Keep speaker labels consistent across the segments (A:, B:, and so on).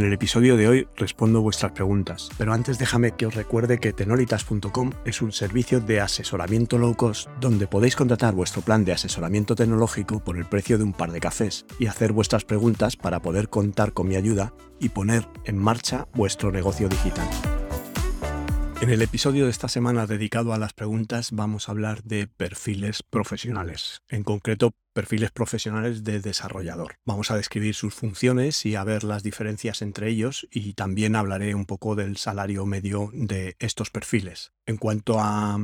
A: En el episodio de hoy respondo vuestras preguntas, pero antes déjame que os recuerde que tenolitas.com es un servicio de asesoramiento low cost donde podéis contratar vuestro plan de asesoramiento tecnológico por el precio de un par de cafés y hacer vuestras preguntas para poder contar con mi ayuda y poner en marcha vuestro negocio digital. En el episodio de esta semana dedicado a las preguntas vamos a hablar de perfiles profesionales, en concreto perfiles profesionales de desarrollador. Vamos a describir sus funciones y a ver las diferencias entre ellos y también hablaré un poco del salario medio de estos perfiles. En cuanto a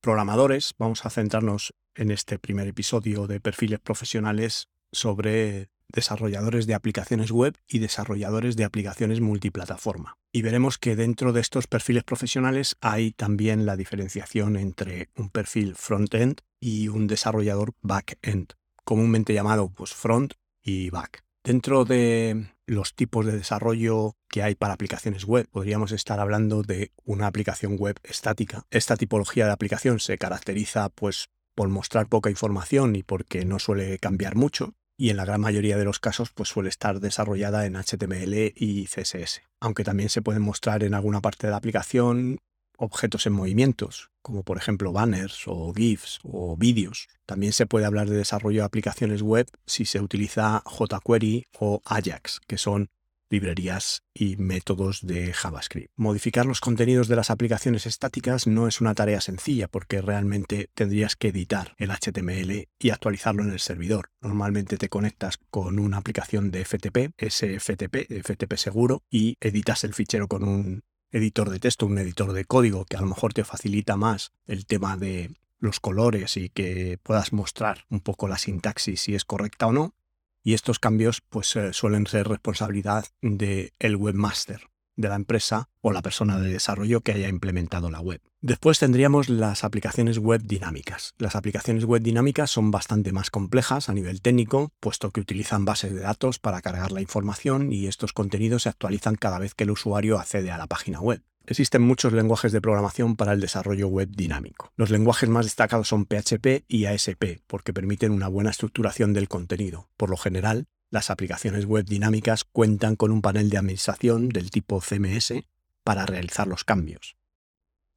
A: programadores, vamos a centrarnos en este primer episodio de perfiles profesionales sobre desarrolladores de aplicaciones web y desarrolladores de aplicaciones multiplataforma. Y veremos que dentro de estos perfiles profesionales hay también la diferenciación entre un perfil front-end y un desarrollador back-end, comúnmente llamado pues, front y back. Dentro de los tipos de desarrollo que hay para aplicaciones web, podríamos estar hablando de una aplicación web estática. Esta tipología de aplicación se caracteriza pues por mostrar poca información y porque no suele cambiar mucho y en la gran mayoría de los casos pues suele estar desarrollada en HTML y CSS, aunque también se pueden mostrar en alguna parte de la aplicación objetos en movimientos, como por ejemplo banners o GIFs o vídeos. También se puede hablar de desarrollo de aplicaciones web si se utiliza jQuery o Ajax, que son librerías y métodos de JavaScript. Modificar los contenidos de las aplicaciones estáticas no es una tarea sencilla porque realmente tendrías que editar el HTML y actualizarlo en el servidor. Normalmente te conectas con una aplicación de FTP, SFTP, FTP seguro, y editas el fichero con un editor de texto, un editor de código que a lo mejor te facilita más el tema de los colores y que puedas mostrar un poco la sintaxis si es correcta o no y estos cambios pues eh, suelen ser responsabilidad del el webmaster de la empresa o la persona de desarrollo que haya implementado la web. Después tendríamos las aplicaciones web dinámicas. Las aplicaciones web dinámicas son bastante más complejas a nivel técnico, puesto que utilizan bases de datos para cargar la información y estos contenidos se actualizan cada vez que el usuario accede a la página web. Existen muchos lenguajes de programación para el desarrollo web dinámico. Los lenguajes más destacados son PHP y ASP, porque permiten una buena estructuración del contenido. Por lo general, las aplicaciones web dinámicas cuentan con un panel de administración del tipo CMS para realizar los cambios.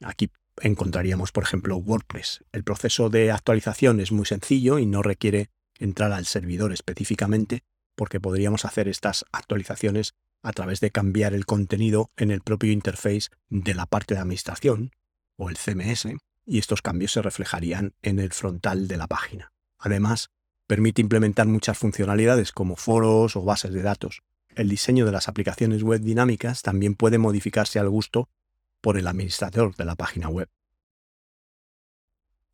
A: Aquí encontraríamos, por ejemplo, WordPress. El proceso de actualización es muy sencillo y no requiere entrar al servidor específicamente, porque podríamos hacer estas actualizaciones a través de cambiar el contenido en el propio interface de la parte de administración o el CMS y estos cambios se reflejarían en el frontal de la página. Además, permite implementar muchas funcionalidades como foros o bases de datos. El diseño de las aplicaciones web dinámicas también puede modificarse al gusto por el administrador de la página web.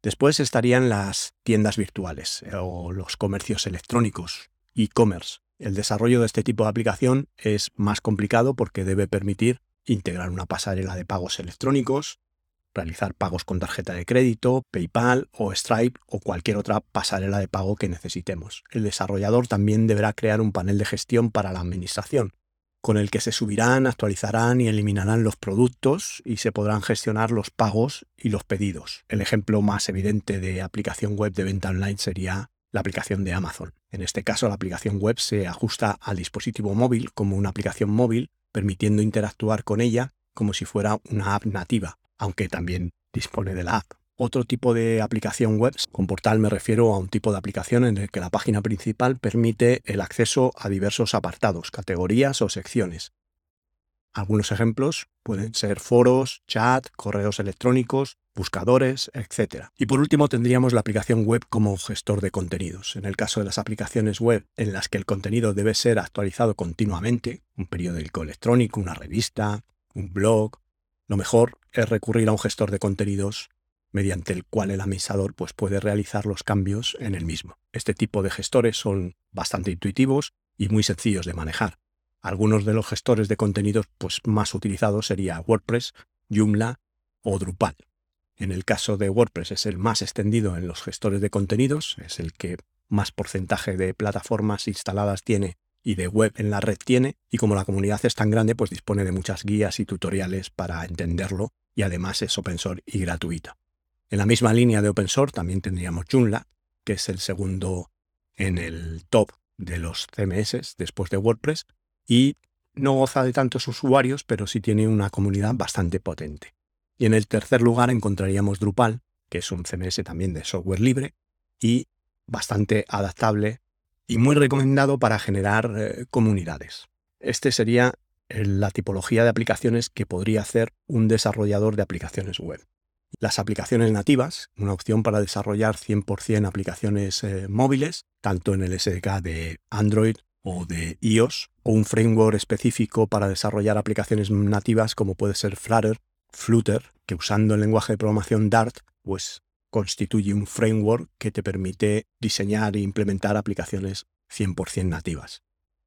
A: Después estarían las tiendas virtuales eh, o los comercios electrónicos, e-commerce, el desarrollo de este tipo de aplicación es más complicado porque debe permitir integrar una pasarela de pagos electrónicos, realizar pagos con tarjeta de crédito, PayPal o Stripe o cualquier otra pasarela de pago que necesitemos. El desarrollador también deberá crear un panel de gestión para la administración, con el que se subirán, actualizarán y eliminarán los productos y se podrán gestionar los pagos y los pedidos. El ejemplo más evidente de aplicación web de venta online sería la aplicación de Amazon. En este caso, la aplicación web se ajusta al dispositivo móvil como una aplicación móvil, permitiendo interactuar con ella como si fuera una app nativa, aunque también dispone de la app. Otro tipo de aplicación web, con portal me refiero a un tipo de aplicación en el que la página principal permite el acceso a diversos apartados, categorías o secciones. Algunos ejemplos pueden ser foros, chat, correos electrónicos, buscadores, etc. Y por último tendríamos la aplicación web como gestor de contenidos. En el caso de las aplicaciones web en las que el contenido debe ser actualizado continuamente, un periódico electrónico, una revista, un blog, lo mejor es recurrir a un gestor de contenidos mediante el cual el administrador pues, puede realizar los cambios en el mismo. Este tipo de gestores son bastante intuitivos y muy sencillos de manejar. Algunos de los gestores de contenidos pues, más utilizados sería WordPress, Joomla o Drupal. En el caso de WordPress es el más extendido en los gestores de contenidos, es el que más porcentaje de plataformas instaladas tiene y de web en la red tiene, y como la comunidad es tan grande, pues dispone de muchas guías y tutoriales para entenderlo, y además es open source y gratuita. En la misma línea de open source también tendríamos Joomla, que es el segundo en el top de los CMS después de WordPress, y no goza de tantos usuarios, pero sí tiene una comunidad bastante potente. Y en el tercer lugar encontraríamos Drupal, que es un CMS también de software libre y bastante adaptable y muy recomendado para generar eh, comunidades. Este sería la tipología de aplicaciones que podría hacer un desarrollador de aplicaciones web. Las aplicaciones nativas, una opción para desarrollar 100% aplicaciones eh, móviles, tanto en el SDK de Android o de iOS, o un framework específico para desarrollar aplicaciones nativas como puede ser Flutter, Flutter, que usando el lenguaje de programación Dart, pues constituye un framework que te permite diseñar e implementar aplicaciones 100% nativas.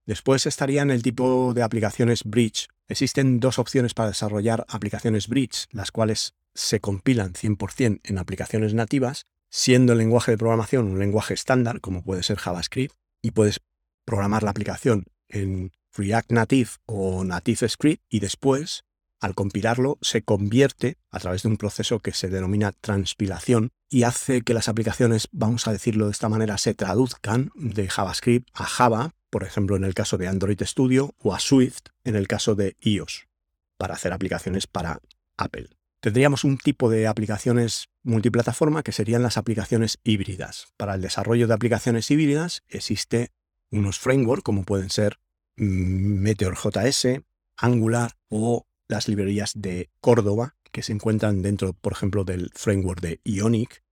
A: Después estarían el tipo de aplicaciones Bridge. Existen dos opciones para desarrollar aplicaciones Bridge, las cuales se compilan 100% en aplicaciones nativas, siendo el lenguaje de programación un lenguaje estándar, como puede ser JavaScript, y puedes programar la aplicación en React Native o Native Script y después, al compilarlo, se convierte a través de un proceso que se denomina transpilación y hace que las aplicaciones, vamos a decirlo de esta manera, se traduzcan de JavaScript a Java, por ejemplo en el caso de Android Studio, o a Swift en el caso de iOS, para hacer aplicaciones para Apple. Tendríamos un tipo de aplicaciones multiplataforma que serían las aplicaciones híbridas. Para el desarrollo de aplicaciones híbridas existe unos frameworks como pueden ser mm, Meteor.js, Angular o las librerías de Córdoba que se encuentran dentro, por ejemplo, del framework de Ionic.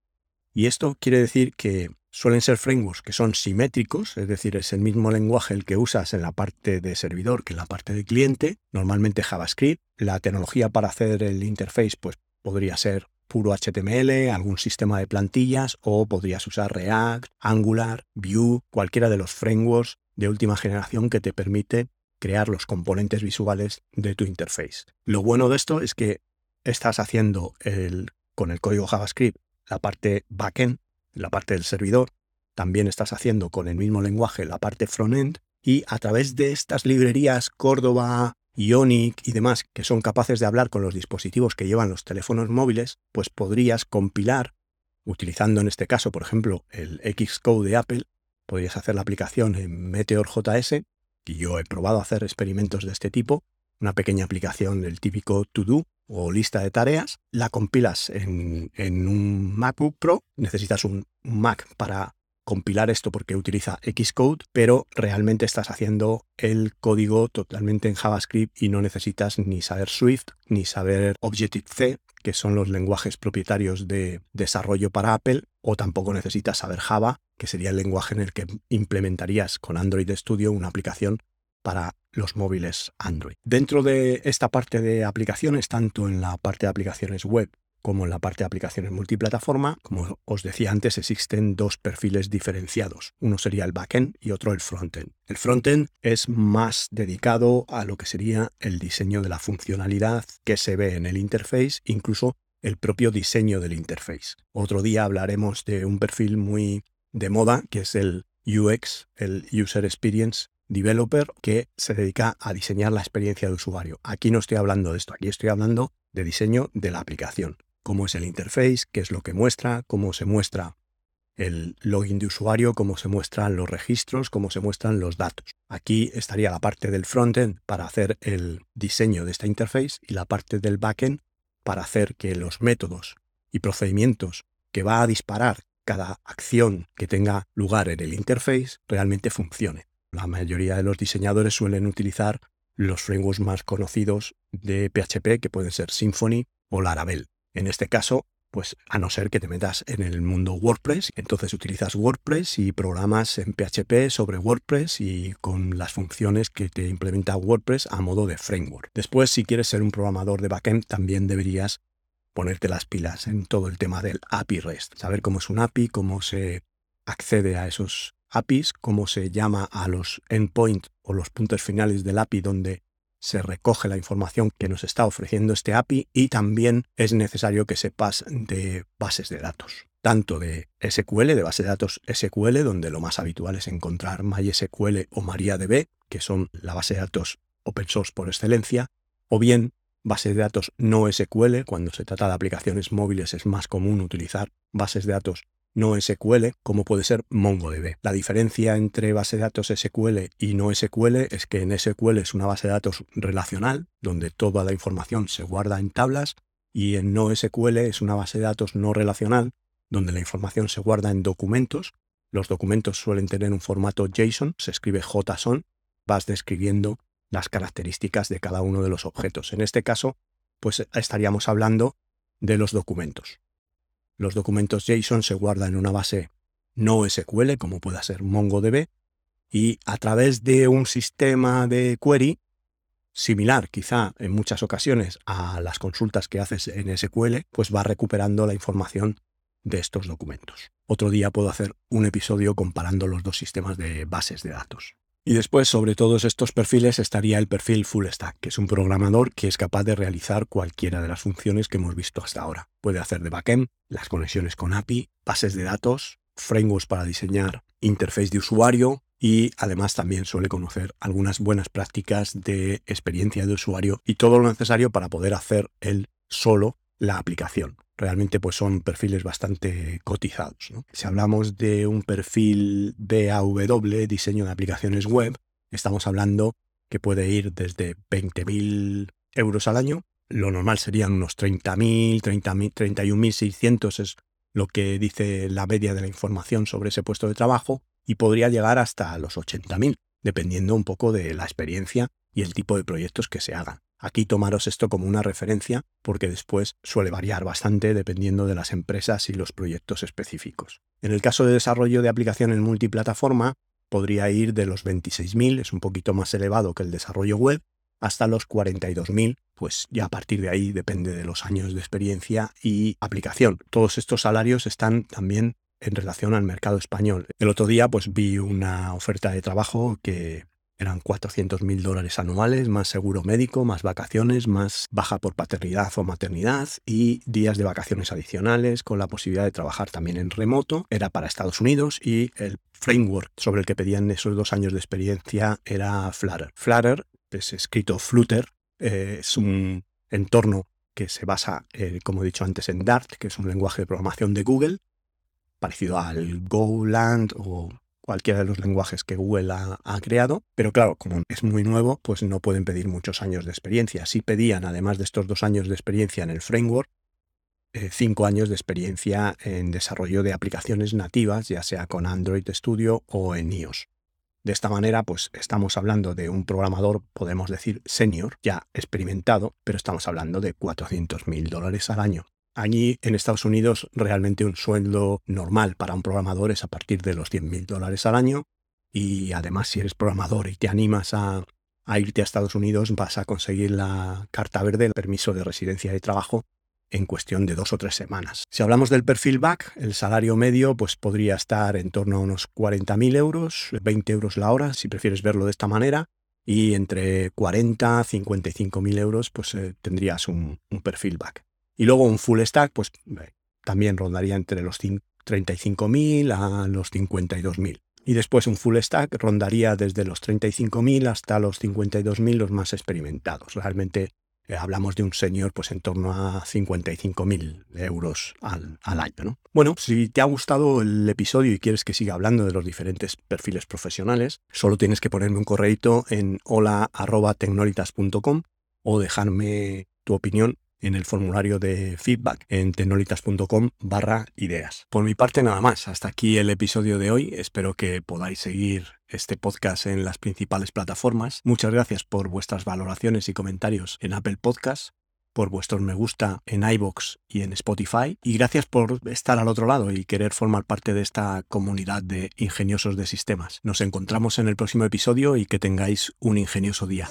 A: Y esto quiere decir que suelen ser frameworks que son simétricos, es decir, es el mismo lenguaje el que usas en la parte de servidor que en la parte de cliente, normalmente JavaScript. La tecnología para hacer el interface pues podría ser puro HTML, algún sistema de plantillas o podrías usar React, Angular, Vue, cualquiera de los frameworks de última generación que te permite crear los componentes visuales de tu interface. Lo bueno de esto es que estás haciendo el, con el código JavaScript la parte backend, la parte del servidor, también estás haciendo con el mismo lenguaje la parte frontend y a través de estas librerías Córdoba, Ionic y demás que son capaces de hablar con los dispositivos que llevan los teléfonos móviles, pues podrías compilar, utilizando en este caso, por ejemplo, el Xcode de Apple, podrías hacer la aplicación en Meteor.js, y yo he probado hacer experimentos de este tipo, una pequeña aplicación del típico to-do o lista de tareas, la compilas en, en un MacBook Pro, necesitas un Mac para compilar esto porque utiliza Xcode, pero realmente estás haciendo el código totalmente en JavaScript y no necesitas ni saber Swift ni saber Objective-C, que son los lenguajes propietarios de desarrollo para Apple, o tampoco necesitas saber Java, que sería el lenguaje en el que implementarías con Android Studio una aplicación para los móviles Android. Dentro de esta parte de aplicaciones, tanto en la parte de aplicaciones web como en la parte de aplicaciones multiplataforma, como os decía antes, existen dos perfiles diferenciados. Uno sería el backend y otro el frontend. El frontend es más dedicado a lo que sería el diseño de la funcionalidad que se ve en el interface, incluso el propio diseño del interface. Otro día hablaremos de un perfil muy de moda que es el UX, el User Experience Developer, que se dedica a diseñar la experiencia de usuario. Aquí no estoy hablando de esto, aquí estoy hablando de diseño de la aplicación cómo es el interface, qué es lo que muestra, cómo se muestra el login de usuario, cómo se muestran los registros, cómo se muestran los datos. Aquí estaría la parte del frontend para hacer el diseño de esta interface y la parte del backend para hacer que los métodos y procedimientos que va a disparar cada acción que tenga lugar en el interface realmente funcione. La mayoría de los diseñadores suelen utilizar los frameworks más conocidos de PHP que pueden ser Symfony o Laravel. En este caso, pues a no ser que te metas en el mundo WordPress, entonces utilizas WordPress y programas en PHP sobre WordPress y con las funciones que te implementa WordPress a modo de framework. Después, si quieres ser un programador de backend, también deberías ponerte las pilas en todo el tema del API REST, saber cómo es un API, cómo se accede a esos APIs, cómo se llama a los endpoints o los puntos finales del API donde se recoge la información que nos está ofreciendo este API y también es necesario que sepas de bases de datos. tanto de SQL, de base de datos SQL, donde lo más habitual es encontrar MySQL o MariaDB, que son la base de datos open source por excelencia, o bien bases de datos no SQL, cuando se trata de aplicaciones móviles es más común utilizar bases de datos no SQL, como puede ser MongoDB. La diferencia entre base de datos SQL y no SQL es que en SQL es una base de datos relacional, donde toda la información se guarda en tablas, y en no SQL es una base de datos no relacional, donde la información se guarda en documentos. Los documentos suelen tener un formato JSON, se escribe JSON, vas describiendo las características de cada uno de los objetos. En este caso, pues estaríamos hablando de los documentos. Los documentos JSON se guardan en una base no SQL, como pueda ser MongoDB, y a través de un sistema de query similar quizá en muchas ocasiones a las consultas que haces en SQL, pues va recuperando la información de estos documentos. Otro día puedo hacer un episodio comparando los dos sistemas de bases de datos. Y después, sobre todos estos perfiles, estaría el perfil Full Stack, que es un programador que es capaz de realizar cualquiera de las funciones que hemos visto hasta ahora. Puede hacer de backend, las conexiones con API, bases de datos, frameworks para diseñar interface de usuario y además también suele conocer algunas buenas prácticas de experiencia de usuario y todo lo necesario para poder hacer él solo la aplicación realmente pues son perfiles bastante cotizados. Si hablamos de un perfil BAW, diseño de aplicaciones web, estamos hablando que puede ir desde 20.000 euros al año, lo normal serían unos 30.000, 31.600 es lo que dice la media de la información sobre ese puesto de trabajo, y podría llegar hasta los 80.000, dependiendo un poco de la experiencia y el tipo de proyectos que se hagan. Aquí tomaros esto como una referencia porque después suele variar bastante dependiendo de las empresas y los proyectos específicos. En el caso de desarrollo de aplicaciones multiplataforma, podría ir de los 26.000, es un poquito más elevado que el desarrollo web, hasta los 42.000, pues ya a partir de ahí depende de los años de experiencia y aplicación. Todos estos salarios están también en relación al mercado español. El otro día pues vi una oferta de trabajo que eran 400 mil dólares anuales, más seguro médico, más vacaciones, más baja por paternidad o maternidad y días de vacaciones adicionales con la posibilidad de trabajar también en remoto. Era para Estados Unidos y el framework sobre el que pedían esos dos años de experiencia era Flutter. Flutter, es escrito Flutter, eh, es un entorno que se basa, eh, como he dicho antes, en Dart, que es un lenguaje de programación de Google, parecido al Golang o cualquiera de los lenguajes que Google ha, creado, pero claro, como es muy nuevo, pues no pueden pedir muchos años de experiencia. Sí pedían, además de estos dos años de experiencia en el framework, eh, cinco años de experiencia en desarrollo de aplicaciones nativas, ya sea con Android Studio o en iOS. De esta manera, pues estamos hablando de un programador, podemos decir, senior, ya experimentado, pero estamos hablando de 400 mil dólares al año. Allí en Estados Unidos realmente un sueldo normal para un programador es a partir de los 100 mil dólares al año y además si eres programador y te animas a, irte a Estados Unidos vas a conseguir la carta verde, el permiso de residencia y trabajo en cuestión de dos o tres semanas. Si hablamos del perfil back, el salario medio pues podría estar en torno a unos 40.000 euros, 20 euros la hora, si prefieres verlo de esta manera, y entre 40 a 55.000 euros pues eh, tendrías un perfil back. Y luego un full stack, pues también rondaría entre los 35.000 a los 52.000. Y después un full stack rondaría desde los 35.000 hasta los 52.000 los más experimentados. Realmente eh, hablamos de un senior pues en torno a 55.000 euros al, al año. ¿no? Bueno, si te ha gustado el episodio y quieres que siga hablando de los diferentes perfiles profesionales, solo tienes que ponerme un correito en hola.tecnolitas.com o dejarme tu opinión en el formulario de feedback en tecnolitas.com barra ideas. Por mi parte nada más, hasta aquí el episodio de hoy, espero que podáis seguir este podcast en las principales plataformas. Muchas gracias por vuestras valoraciones y comentarios en Apple Podcasts por vuestros me gusta en iBox y en Spotify. Y gracias por estar al otro lado y querer formar parte de esta comunidad de ingeniosos de sistemas. Nos encontramos en el próximo episodio y que tengáis un ingenioso día.